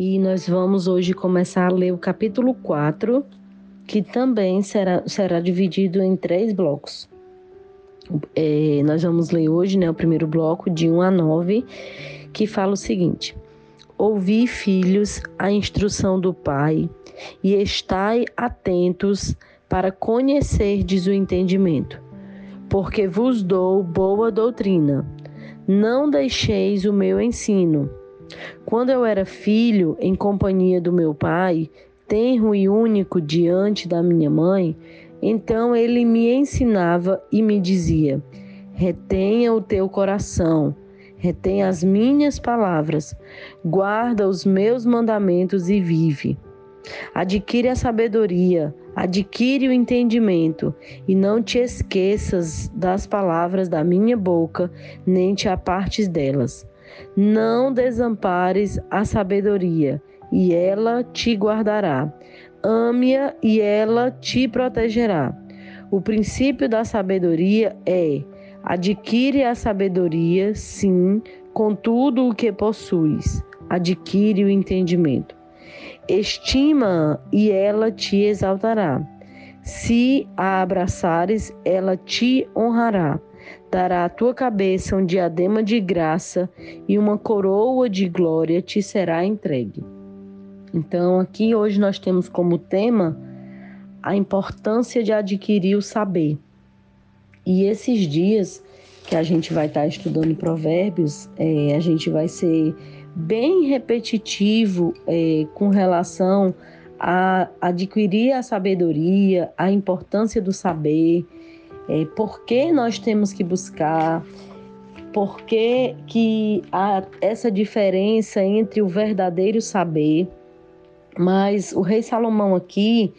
e nós vamos hoje começar a ler o capítulo 4, que também será, será dividido em três blocos. É, nós vamos ler hoje né, o primeiro bloco, de 1 a 9, que fala o seguinte: Ouvi, filhos, a instrução do Pai, e estai atentos para conhecerdes o entendimento, porque vos dou boa doutrina. Não deixeis o meu ensino. Quando eu era filho, em companhia do meu pai, tenro e único diante da minha mãe, então ele me ensinava e me dizia: retenha o teu coração, retenha as minhas palavras, guarda os meus mandamentos e vive. Adquire a sabedoria, adquire o entendimento, e não te esqueças das palavras da minha boca, nem te apartes delas. Não desampares a sabedoria, e ela te guardará. Ame-a e ela te protegerá. O princípio da sabedoria é: adquire a sabedoria, sim, com tudo o que possuis. Adquire o entendimento. Estima e ela te exaltará. Se a abraçares, ela te honrará. Dará à tua cabeça um diadema de graça e uma coroa de glória te será entregue. Então, aqui hoje nós temos como tema a importância de adquirir o saber. E esses dias que a gente vai estar estudando Provérbios, é, a gente vai ser bem repetitivo é, com relação a adquirir a sabedoria, a importância do saber, é, por que nós temos que buscar, por que, que há essa diferença entre o verdadeiro saber mas o rei Salomão aqui,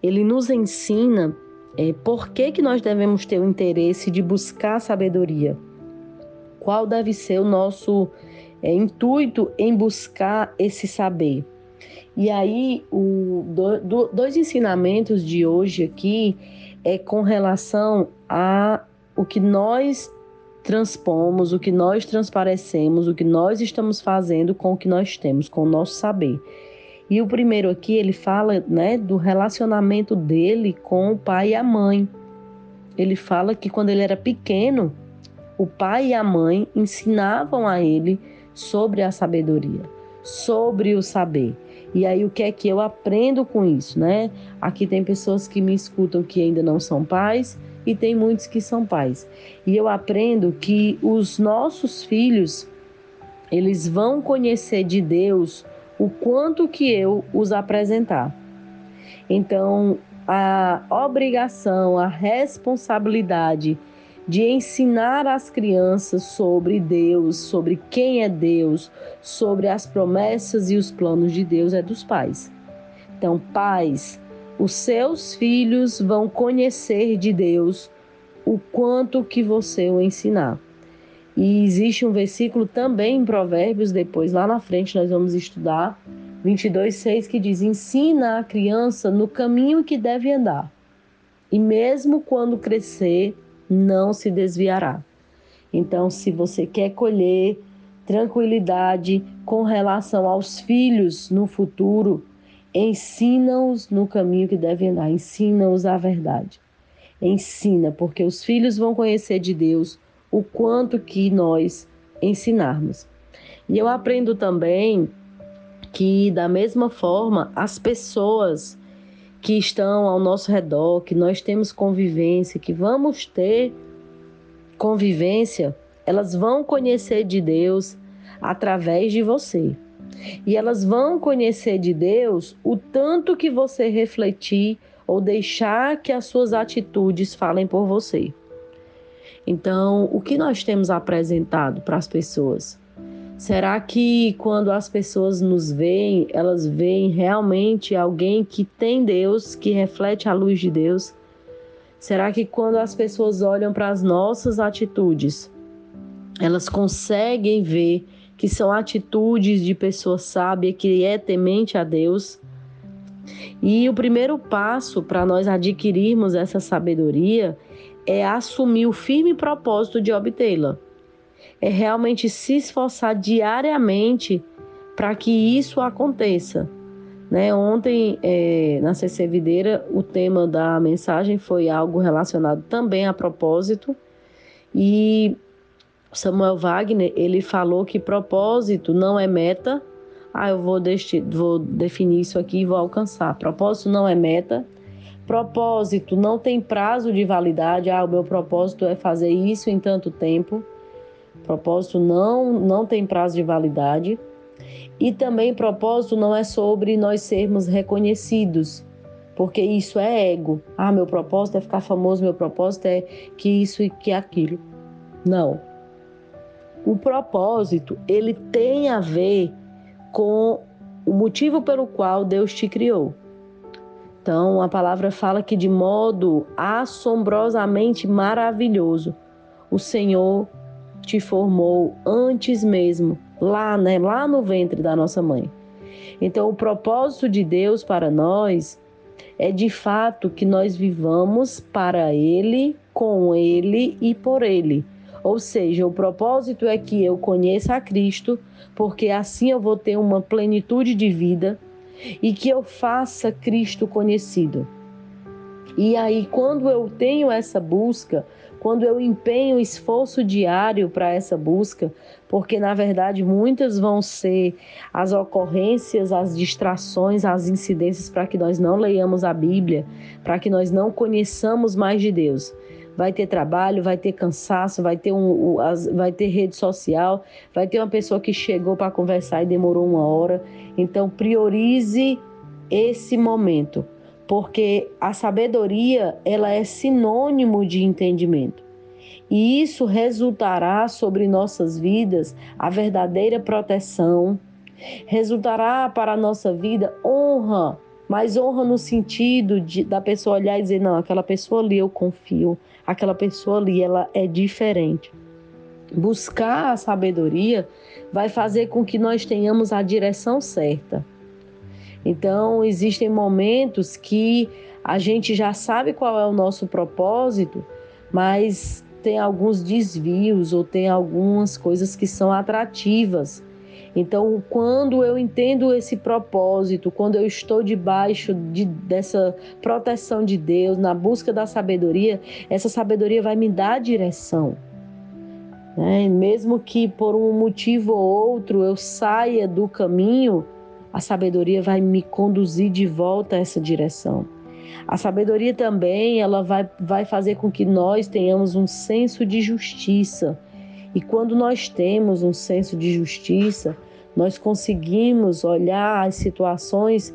ele nos ensina é, por que, que nós devemos ter o interesse de buscar sabedoria. Qual deve ser o nosso é, intuito em buscar esse saber. E aí, o, do, do, dois ensinamentos de hoje aqui é com relação a o que nós transpomos, o que nós transparecemos, o que nós estamos fazendo com o que nós temos, com o nosso saber. E o primeiro aqui, ele fala né, do relacionamento dele com o pai e a mãe. Ele fala que quando ele era pequeno, o pai e a mãe ensinavam a ele sobre a sabedoria, sobre o saber. E aí o que é que eu aprendo com isso, né? Aqui tem pessoas que me escutam que ainda não são pais e tem muitos que são pais. E eu aprendo que os nossos filhos eles vão conhecer de Deus o quanto que eu os apresentar. Então, a obrigação, a responsabilidade de ensinar as crianças sobre Deus, sobre quem é Deus, sobre as promessas e os planos de Deus é dos pais. Então, pais, os seus filhos vão conhecer de Deus o quanto que você o ensinar. E existe um versículo também em Provérbios, depois lá na frente nós vamos estudar, 22, 6, que diz: Ensina a criança no caminho que deve andar, e mesmo quando crescer, não se desviará. Então, se você quer colher tranquilidade com relação aos filhos no futuro, ensina-os no caminho que devem andar, ensina-os a verdade. Ensina, porque os filhos vão conhecer de Deus o quanto que nós ensinarmos. E eu aprendo também que, da mesma forma, as pessoas que estão ao nosso redor, que nós temos convivência, que vamos ter convivência, elas vão conhecer de Deus através de você. E elas vão conhecer de Deus o tanto que você refletir ou deixar que as suas atitudes falem por você. Então, o que nós temos apresentado para as pessoas? Será que quando as pessoas nos veem, elas veem realmente alguém que tem Deus, que reflete a luz de Deus? Será que quando as pessoas olham para as nossas atitudes, elas conseguem ver que são atitudes de pessoa sábia que é temente a Deus? E o primeiro passo para nós adquirirmos essa sabedoria é assumir o firme propósito de obtê-la. É realmente se esforçar diariamente para que isso aconteça. Né? Ontem, é, na CC Videira, o tema da mensagem foi algo relacionado também a propósito. E Samuel Wagner, ele falou que propósito não é meta. Ah, eu vou, vou definir isso aqui e vou alcançar. Propósito não é meta. Propósito não tem prazo de validade. Ah, o meu propósito é fazer isso em tanto tempo. Propósito não, não tem prazo de validade. E também propósito não é sobre nós sermos reconhecidos, porque isso é ego. Ah, meu propósito é ficar famoso, meu propósito é que isso e que aquilo. Não. O propósito, ele tem a ver com o motivo pelo qual Deus te criou. Então, a palavra fala que de modo assombrosamente maravilhoso, o Senhor te formou antes mesmo, lá, né, lá no ventre da nossa mãe. Então, o propósito de Deus para nós é de fato que nós vivamos para Ele, com Ele e por Ele. Ou seja, o propósito é que eu conheça a Cristo, porque assim eu vou ter uma plenitude de vida e que eu faça Cristo conhecido. E aí, quando eu tenho essa busca, quando eu empenho esforço diário para essa busca, porque na verdade muitas vão ser as ocorrências, as distrações, as incidências para que nós não leiamos a Bíblia, para que nós não conheçamos mais de Deus. Vai ter trabalho, vai ter cansaço, vai ter, um, vai ter rede social, vai ter uma pessoa que chegou para conversar e demorou uma hora. Então, priorize esse momento porque a sabedoria ela é sinônimo de entendimento. E isso resultará sobre nossas vidas a verdadeira proteção, resultará para a nossa vida honra, mas honra no sentido de, da pessoa olhar e dizer: não, aquela pessoa ali eu confio, aquela pessoa ali ela é diferente. Buscar a sabedoria vai fazer com que nós tenhamos a direção certa. Então, existem momentos que a gente já sabe qual é o nosso propósito, mas tem alguns desvios ou tem algumas coisas que são atrativas. Então, quando eu entendo esse propósito, quando eu estou debaixo de, dessa proteção de Deus, na busca da sabedoria, essa sabedoria vai me dar direção. Né? Mesmo que por um motivo ou outro eu saia do caminho, a sabedoria vai me conduzir de volta a essa direção. A sabedoria também ela vai, vai fazer com que nós tenhamos um senso de justiça. E quando nós temos um senso de justiça, nós conseguimos olhar as situações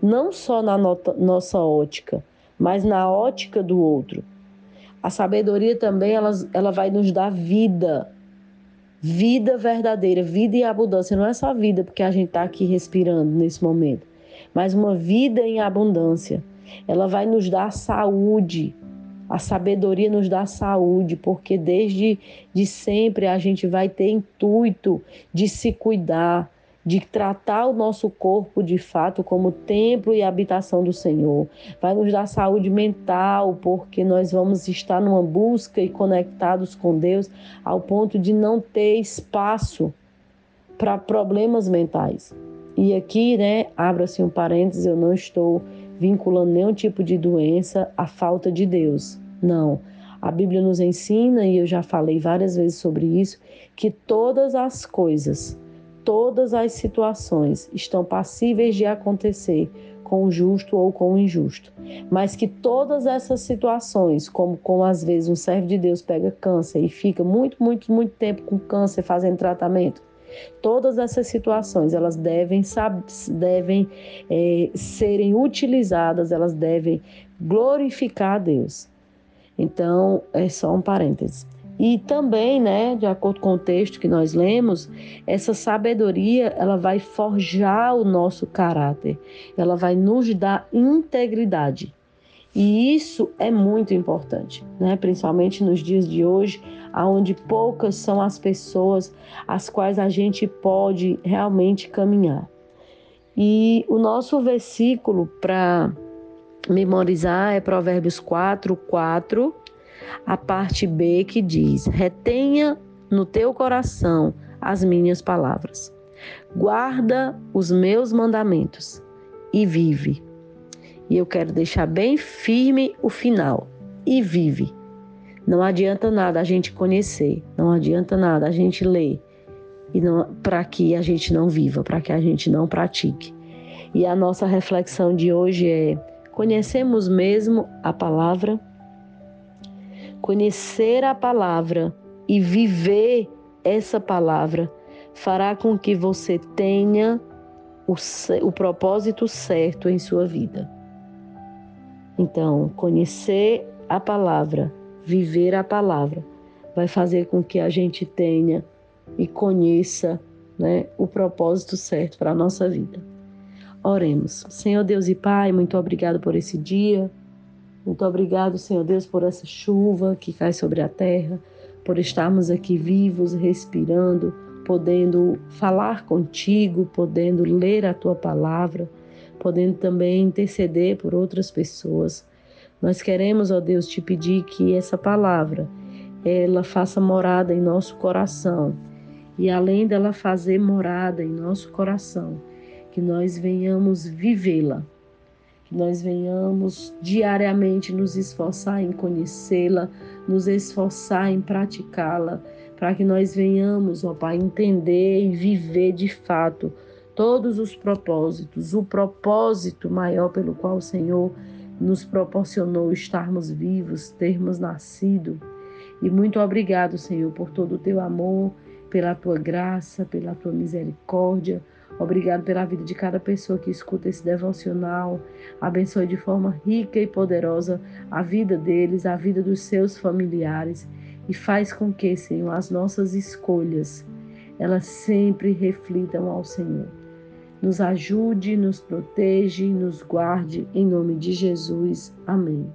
não só na nota, nossa ótica, mas na ótica do outro. A sabedoria também ela, ela vai nos dar vida, vida verdadeira, vida em abundância. Não é só vida porque a gente está aqui respirando nesse momento, mas uma vida em abundância. Ela vai nos dar saúde. A sabedoria nos dá saúde, porque desde de sempre a gente vai ter intuito de se cuidar, de tratar o nosso corpo de fato como templo e habitação do Senhor. Vai nos dar saúde mental, porque nós vamos estar numa busca e conectados com Deus ao ponto de não ter espaço para problemas mentais. E aqui, né, abra-se um parênteses, eu não estou vinculando nenhum tipo de doença à falta de Deus. Não. A Bíblia nos ensina, e eu já falei várias vezes sobre isso, que todas as coisas todas as situações estão passíveis de acontecer com o justo ou com o injusto, mas que todas essas situações, como, como às vezes um servo de Deus pega câncer e fica muito, muito, muito tempo com câncer fazendo tratamento, todas essas situações elas devem, devem é, serem utilizadas, elas devem glorificar a Deus. Então, é só um parêntese. E também, né, de acordo com o texto que nós lemos, essa sabedoria, ela vai forjar o nosso caráter. Ela vai nos dar integridade. E isso é muito importante, né? Principalmente nos dias de hoje, onde poucas são as pessoas as quais a gente pode realmente caminhar. E o nosso versículo para memorizar é Provérbios 4, 4 a parte B que diz: retenha no teu coração as minhas palavras. Guarda os meus mandamentos e vive. E eu quero deixar bem firme o final: e vive. Não adianta nada a gente conhecer, não adianta nada a gente ler e para que a gente não viva, para que a gente não pratique. E a nossa reflexão de hoje é: conhecemos mesmo a palavra? Conhecer a palavra e viver essa palavra fará com que você tenha o, o propósito certo em sua vida. Então, conhecer a palavra, viver a palavra, vai fazer com que a gente tenha e conheça né, o propósito certo para a nossa vida. Oremos. Senhor Deus e Pai, muito obrigado por esse dia. Muito obrigado, Senhor Deus, por essa chuva que cai sobre a terra, por estarmos aqui vivos, respirando, podendo falar contigo, podendo ler a tua palavra, podendo também interceder por outras pessoas. Nós queremos, ó Deus, te pedir que essa palavra ela faça morada em nosso coração e além dela fazer morada em nosso coração, que nós venhamos vivê-la, que nós venhamos diariamente nos esforçar em conhecê-la, nos esforçar em praticá-la, para que nós venhamos, ó Pai, entender e viver de fato todos os propósitos, o propósito maior pelo qual o Senhor nos proporcionou estarmos vivos, termos nascido. E muito obrigado, Senhor, por todo o teu amor pela tua graça, pela tua misericórdia. Obrigado pela vida de cada pessoa que escuta esse devocional. Abençoe de forma rica e poderosa a vida deles, a vida dos seus familiares e faz com que, Senhor, as nossas escolhas elas sempre reflitam ao Senhor. Nos ajude, nos protege, nos guarde em nome de Jesus. Amém.